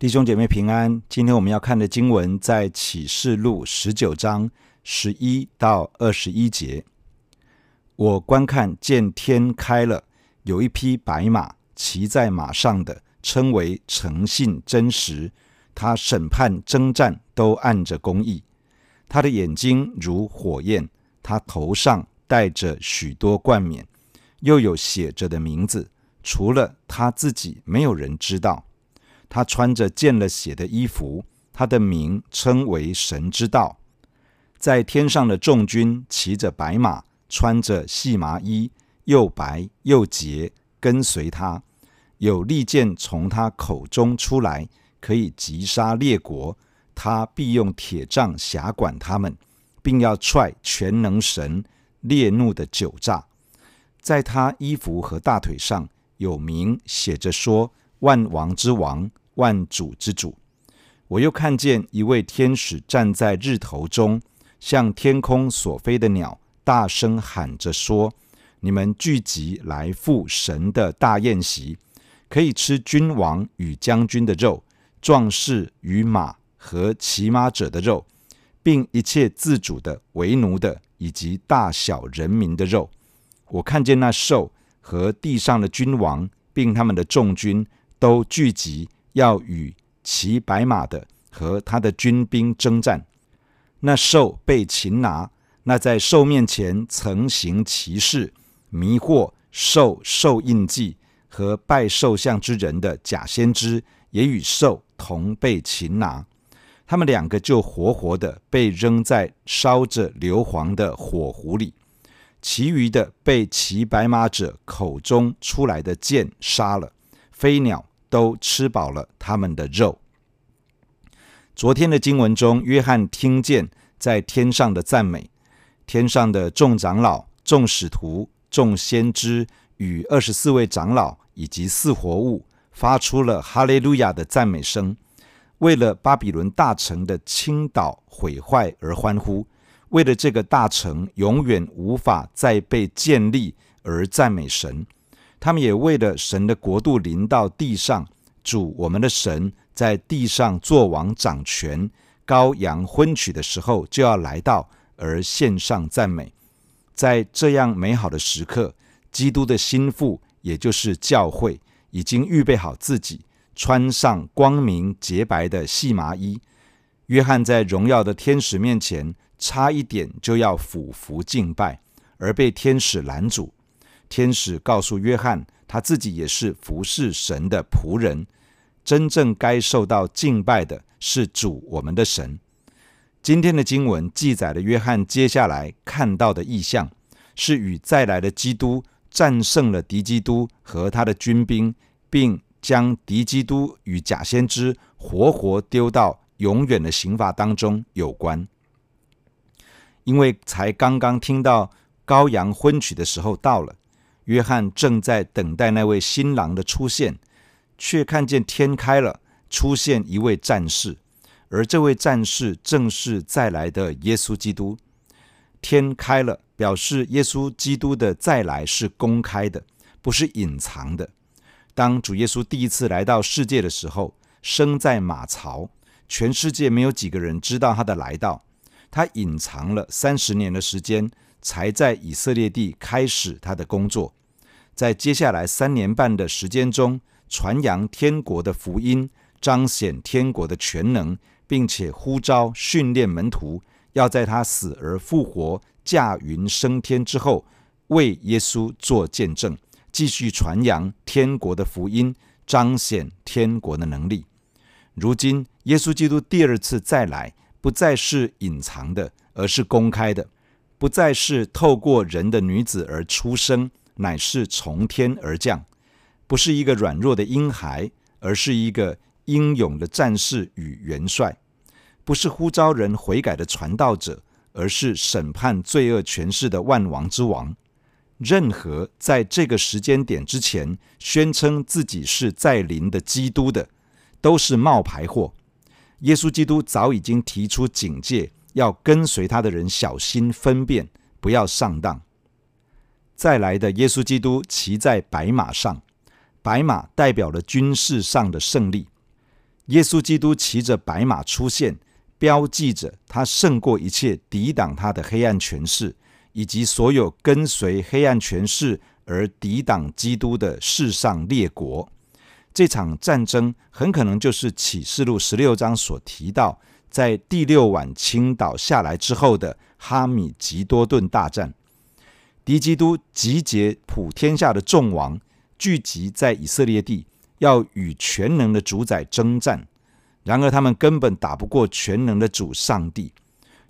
弟兄姐妹平安，今天我们要看的经文在启示录十九章十一到二十一节。我观看见天开了，有一匹白马，骑在马上的称为诚信真实，他审判征战都按着公义。他的眼睛如火焰，他头上戴着许多冠冕，又有写着的名字，除了他自己，没有人知道。他穿着见了血的衣服，他的名称为神之道。在天上的众军骑着白马，穿着细麻衣，又白又洁，跟随他。有利剑从他口中出来，可以击杀列国。他必用铁杖辖管他们，并要踹全能神烈怒的酒醡。在他衣服和大腿上有名写着说：“万王之王。”万主之主，我又看见一位天使站在日头中，向天空所飞的鸟大声喊着说：“你们聚集来赴神的大宴席，可以吃君王与将军的肉，壮士与马和骑马者的肉，并一切自主的、为奴的，以及大小人民的肉。”我看见那兽和地上的君王，并他们的众军都聚集。要与骑白马的和他的军兵征战，那兽被擒拿，那在兽面前曾行奇事、迷惑兽兽印记和拜兽像之人的假先知，也与兽同被擒拿。他们两个就活活的被扔在烧着硫磺的火湖里，其余的被骑白马者口中出来的剑杀了，飞鸟。都吃饱了他们的肉。昨天的经文中，约翰听见在天上的赞美，天上的众长老、众使徒、众先知与二十四位长老以及四活物发出了哈利路亚的赞美声，为了巴比伦大城的倾倒毁坏而欢呼，为了这个大城永远无法再被建立而赞美神。他们也为了神的国度临到地上，主我们的神在地上作王掌权，羔羊婚娶的时候就要来到，而献上赞美。在这样美好的时刻，基督的心腹，也就是教会，已经预备好自己，穿上光明洁白的细麻衣。约翰在荣耀的天使面前，差一点就要俯伏敬拜，而被天使拦阻。天使告诉约翰，他自己也是服侍神的仆人，真正该受到敬拜的是主我们的神。今天的经文记载了约翰接下来看到的异象，是与再来的基督战胜了敌基督和他的军兵，并将敌基督与假先知活活丢到永远的刑罚当中有关。因为才刚刚听到羔羊婚娶的时候到了。约翰正在等待那位新郎的出现，却看见天开了，出现一位战士，而这位战士正是再来的耶稣基督。天开了，表示耶稣基督的再来是公开的，不是隐藏的。当主耶稣第一次来到世界的时候，生在马槽，全世界没有几个人知道他的来到，他隐藏了三十年的时间，才在以色列地开始他的工作。在接下来三年半的时间中，传扬天国的福音，彰显天国的全能，并且呼召训练门徒，要在他死而复活、驾云升天之后，为耶稣做见证，继续传扬天国的福音，彰显天国的能力。如今，耶稣基督第二次再来，不再是隐藏的，而是公开的；不再是透过人的女子而出生。乃是从天而降，不是一个软弱的婴孩，而是一个英勇的战士与元帅；不是呼召人悔改的传道者，而是审判罪恶权势的万王之王。任何在这个时间点之前宣称自己是再临的基督的，都是冒牌货。耶稣基督早已经提出警戒，要跟随他的人小心分辨，不要上当。再来的耶稣基督骑在白马上，白马代表了军事上的胜利。耶稣基督骑着白马出现，标记着他胜过一切抵挡他的黑暗权势，以及所有跟随黑暗权势而抵挡基督的世上列国。这场战争很可能就是启示录十六章所提到，在第六晚倾倒下来之后的哈米吉多顿大战。敌基督集结普天下的众王，聚集在以色列地，要与全能的主宰征战。然而他们根本打不过全能的主上帝。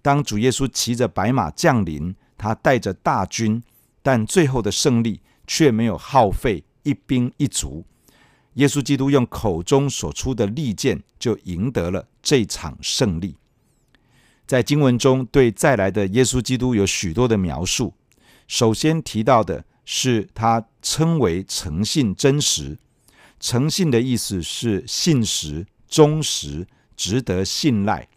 当主耶稣骑着白马降临，他带着大军，但最后的胜利却没有耗费一兵一卒。耶稣基督用口中所出的利剑，就赢得了这场胜利。在经文中，对再来的耶稣基督有许多的描述。首先提到的是，他称为诚信真实。诚信的意思是信实、忠实、值得信赖。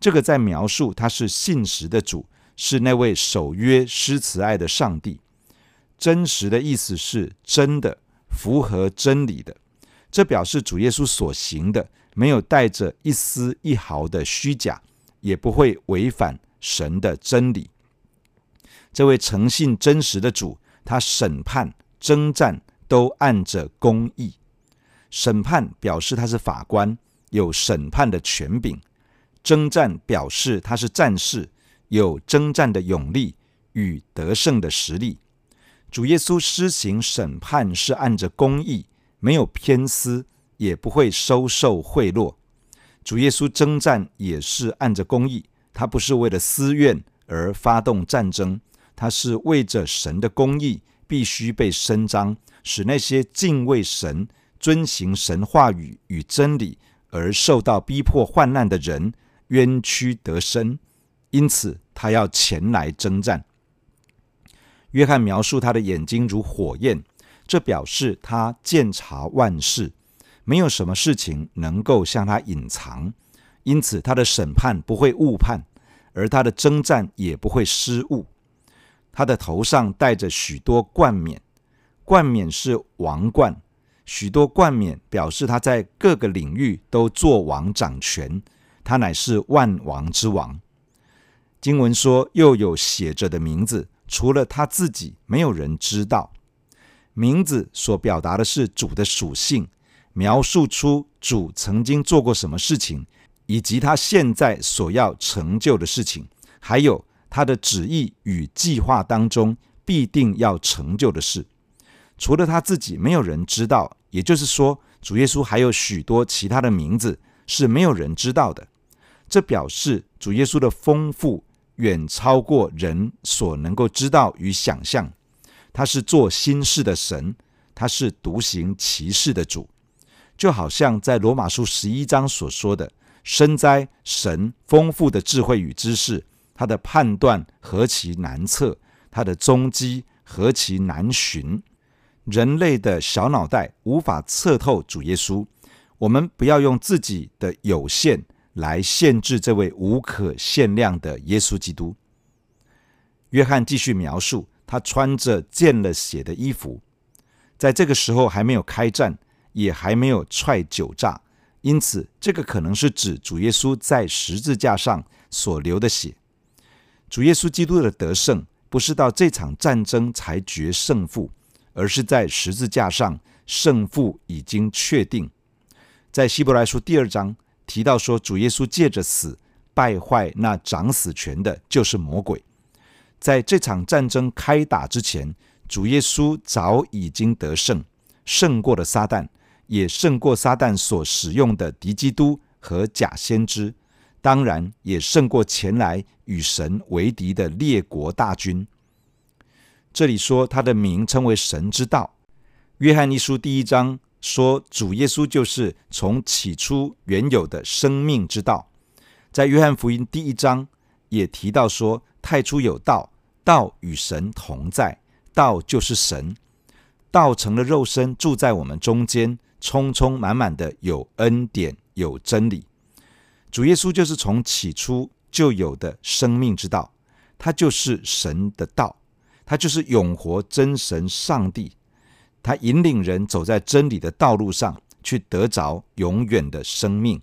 这个在描述他是信实的主，是那位守约施慈爱的上帝。真实的意思是真的，符合真理的。这表示主耶稣所行的没有带着一丝一毫的虚假，也不会违反神的真理。这位诚信真实的主，他审判征战都按着公义。审判表示他是法官，有审判的权柄；征战表示他是战士，有征战的勇力与得胜的实力。主耶稣施行审判是按着公义。没有偏私，也不会收受贿赂。主耶稣征战也是按着公义，他不是为了私怨而发动战争，他是为着神的公义必须被伸张，使那些敬畏神、遵行神话语与真理而受到逼迫患难的人冤屈得生。因此，他要前来征战。约翰描述他的眼睛如火焰。这表示他鉴察万事，没有什么事情能够向他隐藏，因此他的审判不会误判，而他的征战也不会失误。他的头上戴着许多冠冕，冠冕是王冠，许多冠冕表示他在各个领域都做王掌权，他乃是万王之王。经文说，又有写着的名字，除了他自己，没有人知道。名字所表达的是主的属性，描述出主曾经做过什么事情，以及他现在所要成就的事情，还有他的旨意与计划当中必定要成就的事。除了他自己，没有人知道。也就是说，主耶稣还有许多其他的名字是没有人知道的。这表示主耶稣的丰富远超过人所能够知道与想象。他是做新事的神，他是独行奇事的主，就好像在罗马书十一章所说的：“深哉神丰富的智慧与知识，他的判断何其难测，他的踪迹何其难寻。”人类的小脑袋无法测透主耶稣。我们不要用自己的有限来限制这位无可限量的耶稣基督。约翰继续描述。他穿着见了血的衣服，在这个时候还没有开战，也还没有踹酒炸，因此这个可能是指主耶稣在十字架上所流的血。主耶稣基督的得胜，不是到这场战争才决胜负，而是在十字架上胜负已经确定。在希伯来书第二章提到说，主耶稣借着死败坏那掌死权的，就是魔鬼。在这场战争开打之前，主耶稣早已经得胜，胜过了撒旦，也胜过撒旦所使用的敌基督和假先知，当然也胜过前来与神为敌的列国大军。这里说他的名称为神之道。约翰一书第一章说，主耶稣就是从起初原有的生命之道。在约翰福音第一章也提到说，太初有道。道与神同在，道就是神，道成了肉身，住在我们中间，充充满满的有恩典，有真理。主耶稣就是从起初就有的生命之道，他就是神的道，他就是永活真神上帝，他引领人走在真理的道路上，去得着永远的生命。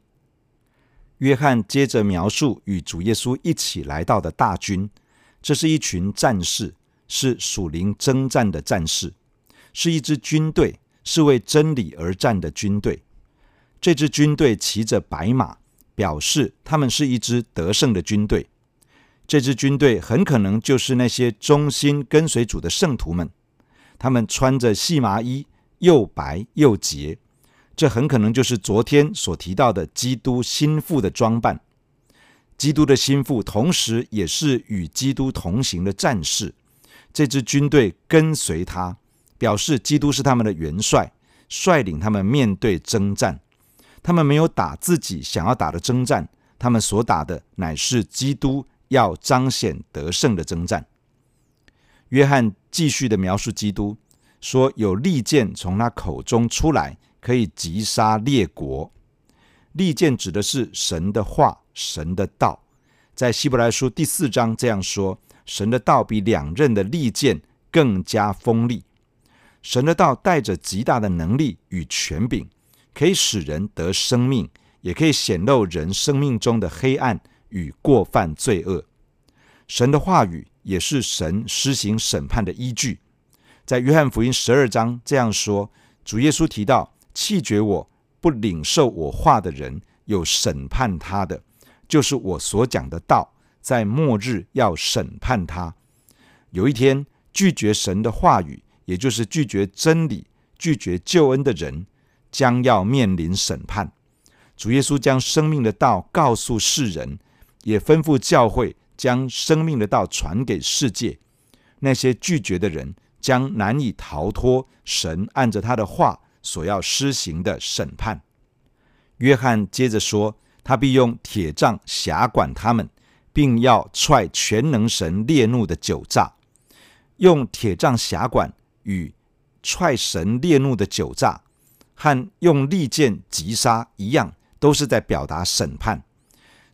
约翰接着描述与主耶稣一起来到的大军，这是一群战士，是属灵征战的战士，是一支军队，是为真理而战的军队。这支军队骑着白马，表示他们是一支得胜的军队。这支军队很可能就是那些忠心跟随主的圣徒们，他们穿着细麻衣，又白又洁。这很可能就是昨天所提到的基督心腹的装扮。基督的心腹，同时也是与基督同行的战士。这支军队跟随他，表示基督是他们的元帅，率领他们面对征战。他们没有打自己想要打的征战，他们所打的乃是基督要彰显得胜的征战。约翰继续的描述基督，说有利剑从他口中出来。可以击杀列国，利剑指的是神的话、神的道。在希伯来书第四章这样说：神的道比两刃的利剑更加锋利。神的道带着极大的能力与权柄，可以使人得生命，也可以显露人生命中的黑暗与过犯罪恶。神的话语也是神施行审判的依据。在约翰福音十二章这样说：主耶稣提到。弃绝我不领受我话的人，有审判他的，就是我所讲的道，在末日要审判他。有一天拒绝神的话语，也就是拒绝真理、拒绝救恩的人，将要面临审判。主耶稣将生命的道告诉世人，也吩咐教会将生命的道传给世界。那些拒绝的人，将难以逃脱神按着他的话。所要施行的审判。约翰接着说：“他必用铁杖辖管他们，并要踹全能神烈怒的酒炸。用铁杖辖管与踹神烈怒的酒醡，和用利剑击杀一样，都是在表达审判。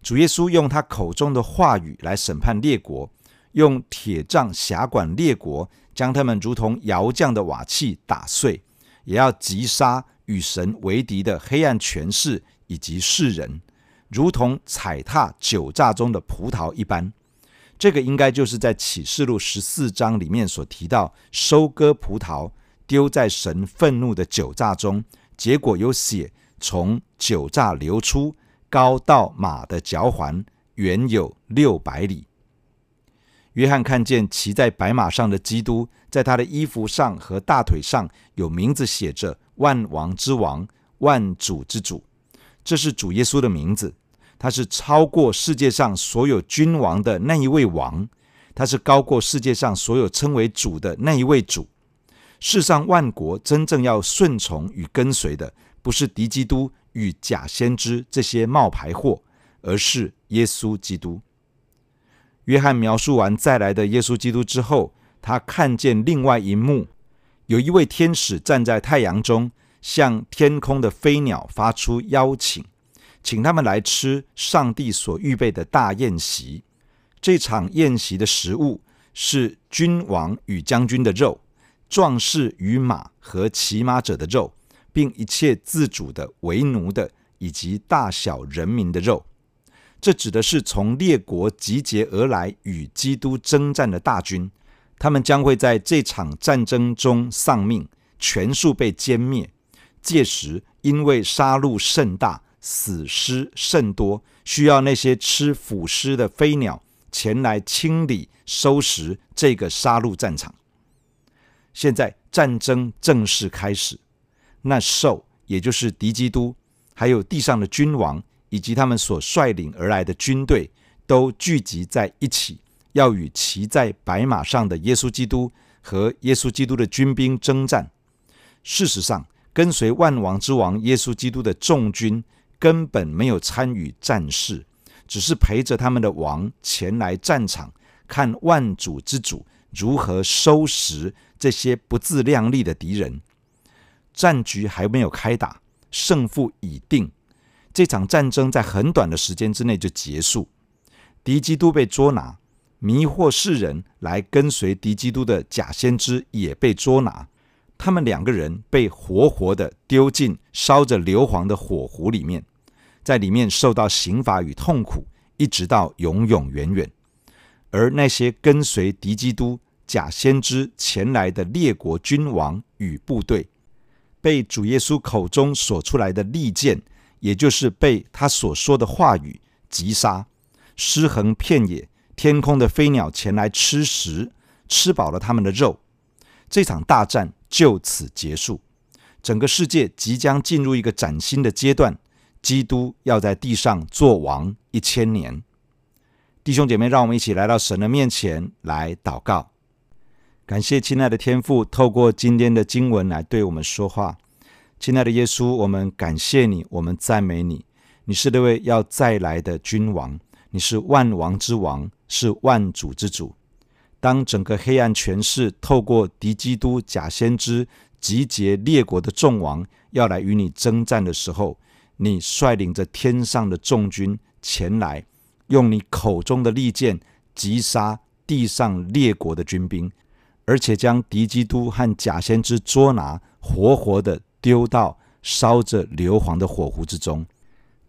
主耶稣用他口中的话语来审判列国，用铁杖辖管列国，将他们如同窑匠的瓦器打碎。”也要击杀与神为敌的黑暗权势以及世人，如同踩踏酒榨中的葡萄一般。这个应该就是在启示录十四章里面所提到，收割葡萄丢在神愤怒的酒榨中，结果有血从酒榨流出，高到马的脚环，远有六百里。约翰看见骑在白马上的基督，在他的衣服上和大腿上有名字写着“万王之王，万主之主”，这是主耶稣的名字。他是超过世界上所有君王的那一位王，他是高过世界上所有称为主的那一位主。世上万国真正要顺从与跟随的，不是敌基督与假先知这些冒牌货，而是耶稣基督。约翰描述完再来的耶稣基督之后，他看见另外一幕，有一位天使站在太阳中，向天空的飞鸟发出邀请，请他们来吃上帝所预备的大宴席。这场宴席的食物是君王与将军的肉，壮士与马和骑马者的肉，并一切自主的、为奴的以及大小人民的肉。这指的是从列国集结而来与基督征战的大军，他们将会在这场战争中丧命，全数被歼灭。届时，因为杀戮甚大，死尸甚多，需要那些吃腐尸的飞鸟前来清理收拾这个杀戮战场。现在战争正式开始，那兽也就是敌基督，还有地上的君王。以及他们所率领而来的军队都聚集在一起，要与骑在白马上的耶稣基督和耶稣基督的军兵征战。事实上，跟随万王之王耶稣基督的众军根本没有参与战事，只是陪着他们的王前来战场，看万主之主如何收拾这些不自量力的敌人。战局还没有开打，胜负已定。这场战争在很短的时间之内就结束，敌基督被捉拿，迷惑世人来跟随敌基督的假先知也被捉拿，他们两个人被活活的丢进烧着硫磺的火湖里面，在里面受到刑罚与痛苦，一直到永永远远。而那些跟随敌基督假先知前来的列国君王与部队，被主耶稣口中所出来的利剑，也就是被他所说的话语击杀，尸横遍野。天空的飞鸟前来吃食，吃饱了他们的肉。这场大战就此结束，整个世界即将进入一个崭新的阶段。基督要在地上作王一千年。弟兄姐妹，让我们一起来到神的面前来祷告。感谢亲爱的天父，透过今天的经文来对我们说话。亲爱的耶稣，我们感谢你，我们赞美你。你是那位要再来的君王，你是万王之王。是万主之主。当整个黑暗权势透过敌基督假先知集结列国的众王要来与你征战的时候，你率领着天上的众军前来，用你口中的利剑击杀地上列国的军兵，而且将敌基督和假先知捉拿，活活的丢到烧着硫磺的火湖之中。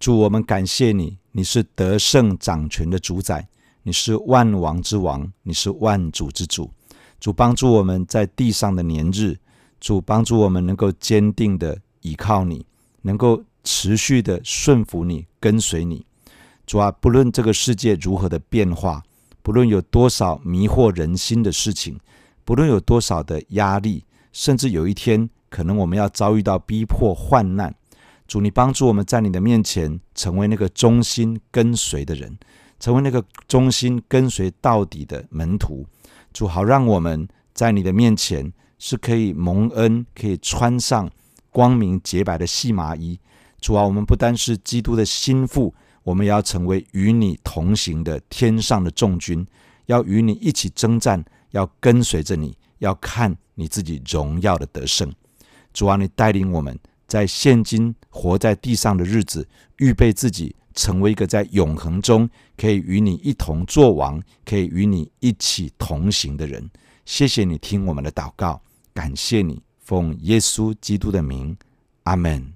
主，我们感谢你，你是得胜掌权的主宰。你是万王之王，你是万主之主。主帮助我们在地上的年日，主帮助我们能够坚定的倚靠你，能够持续的顺服你，跟随你。主啊，不论这个世界如何的变化，不论有多少迷惑人心的事情，不论有多少的压力，甚至有一天可能我们要遭遇到逼迫患难，主，你帮助我们在你的面前成为那个忠心跟随的人。成为那个忠心跟随到底的门徒，主好让我们在你的面前是可以蒙恩，可以穿上光明洁白的细麻衣。主啊，我们不单是基督的心腹，我们也要成为与你同行的天上的众军，要与你一起征战，要跟随着你，要看你自己荣耀的得胜。主啊，你带领我们在现今活在地上的日子，预备自己。成为一个在永恒中可以与你一同作王，可以与你一起同行的人。谢谢你听我们的祷告，感谢你奉耶稣基督的名，阿门。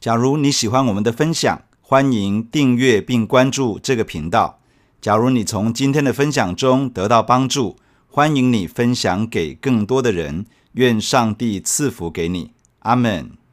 假如你喜欢我们的分享，欢迎订阅并关注这个频道。假如你从今天的分享中得到帮助，欢迎你分享给更多的人。愿上帝赐福给你，阿门。